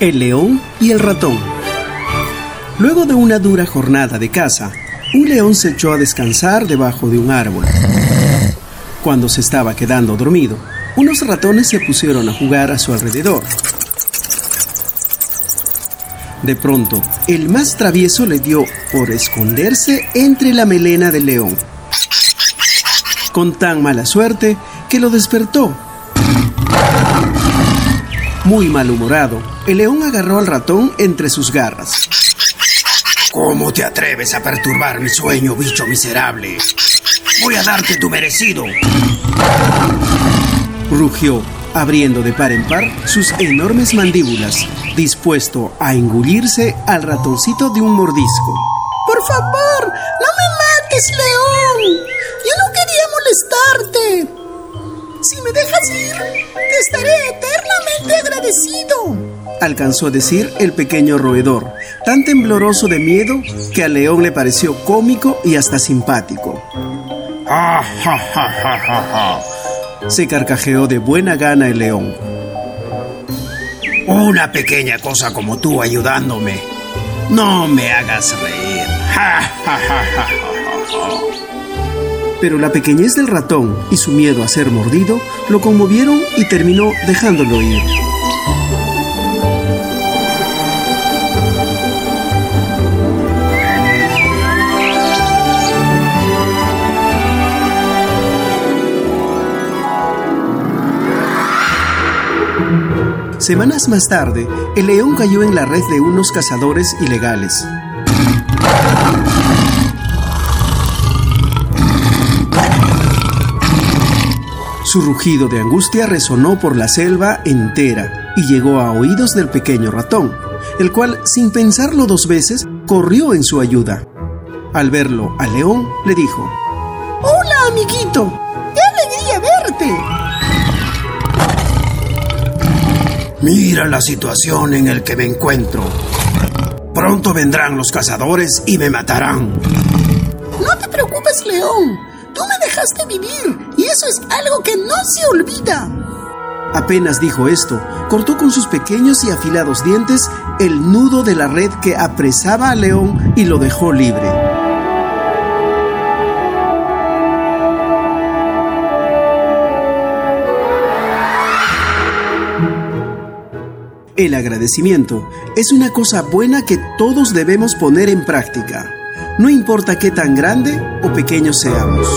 El león y el ratón. Luego de una dura jornada de caza, un león se echó a descansar debajo de un árbol. Cuando se estaba quedando dormido, unos ratones se pusieron a jugar a su alrededor. De pronto, el más travieso le dio por esconderse entre la melena del león. Con tan mala suerte que lo despertó. Muy malhumorado, el león agarró al ratón entre sus garras. ¿Cómo te atreves a perturbar mi sueño, bicho miserable? Voy a darte tu merecido. Rugió, abriendo de par en par sus enormes mandíbulas, dispuesto a engullirse al ratoncito de un mordisco. Por favor, no me mates, león. Yo no quería molestarte. Si me dejas ir, te estaré Alcanzó a decir el pequeño roedor, tan tembloroso de miedo que al león le pareció cómico y hasta simpático. ¡Ja, ja, ja, ja, ja, ja! Se carcajeó de buena gana el león. Una pequeña cosa como tú ayudándome. No me hagas reír. ¡Ja, ja, ja, ja, ja! Pero la pequeñez del ratón y su miedo a ser mordido lo conmovieron y terminó dejándolo ir. Semanas más tarde, el león cayó en la red de unos cazadores ilegales. Su rugido de angustia resonó por la selva entera y llegó a oídos del pequeño ratón, el cual, sin pensarlo dos veces, corrió en su ayuda. Al verlo al león, le dijo, Hola, amiguito. ¡Qué alegría verte! Mira la situación en la que me encuentro. Pronto vendrán los cazadores y me matarán. No te preocupes, león. Tú me dejaste vivir y eso es algo que no se olvida. Apenas dijo esto, cortó con sus pequeños y afilados dientes el nudo de la red que apresaba al león y lo dejó libre. El agradecimiento es una cosa buena que todos debemos poner en práctica, no importa qué tan grande o pequeño seamos.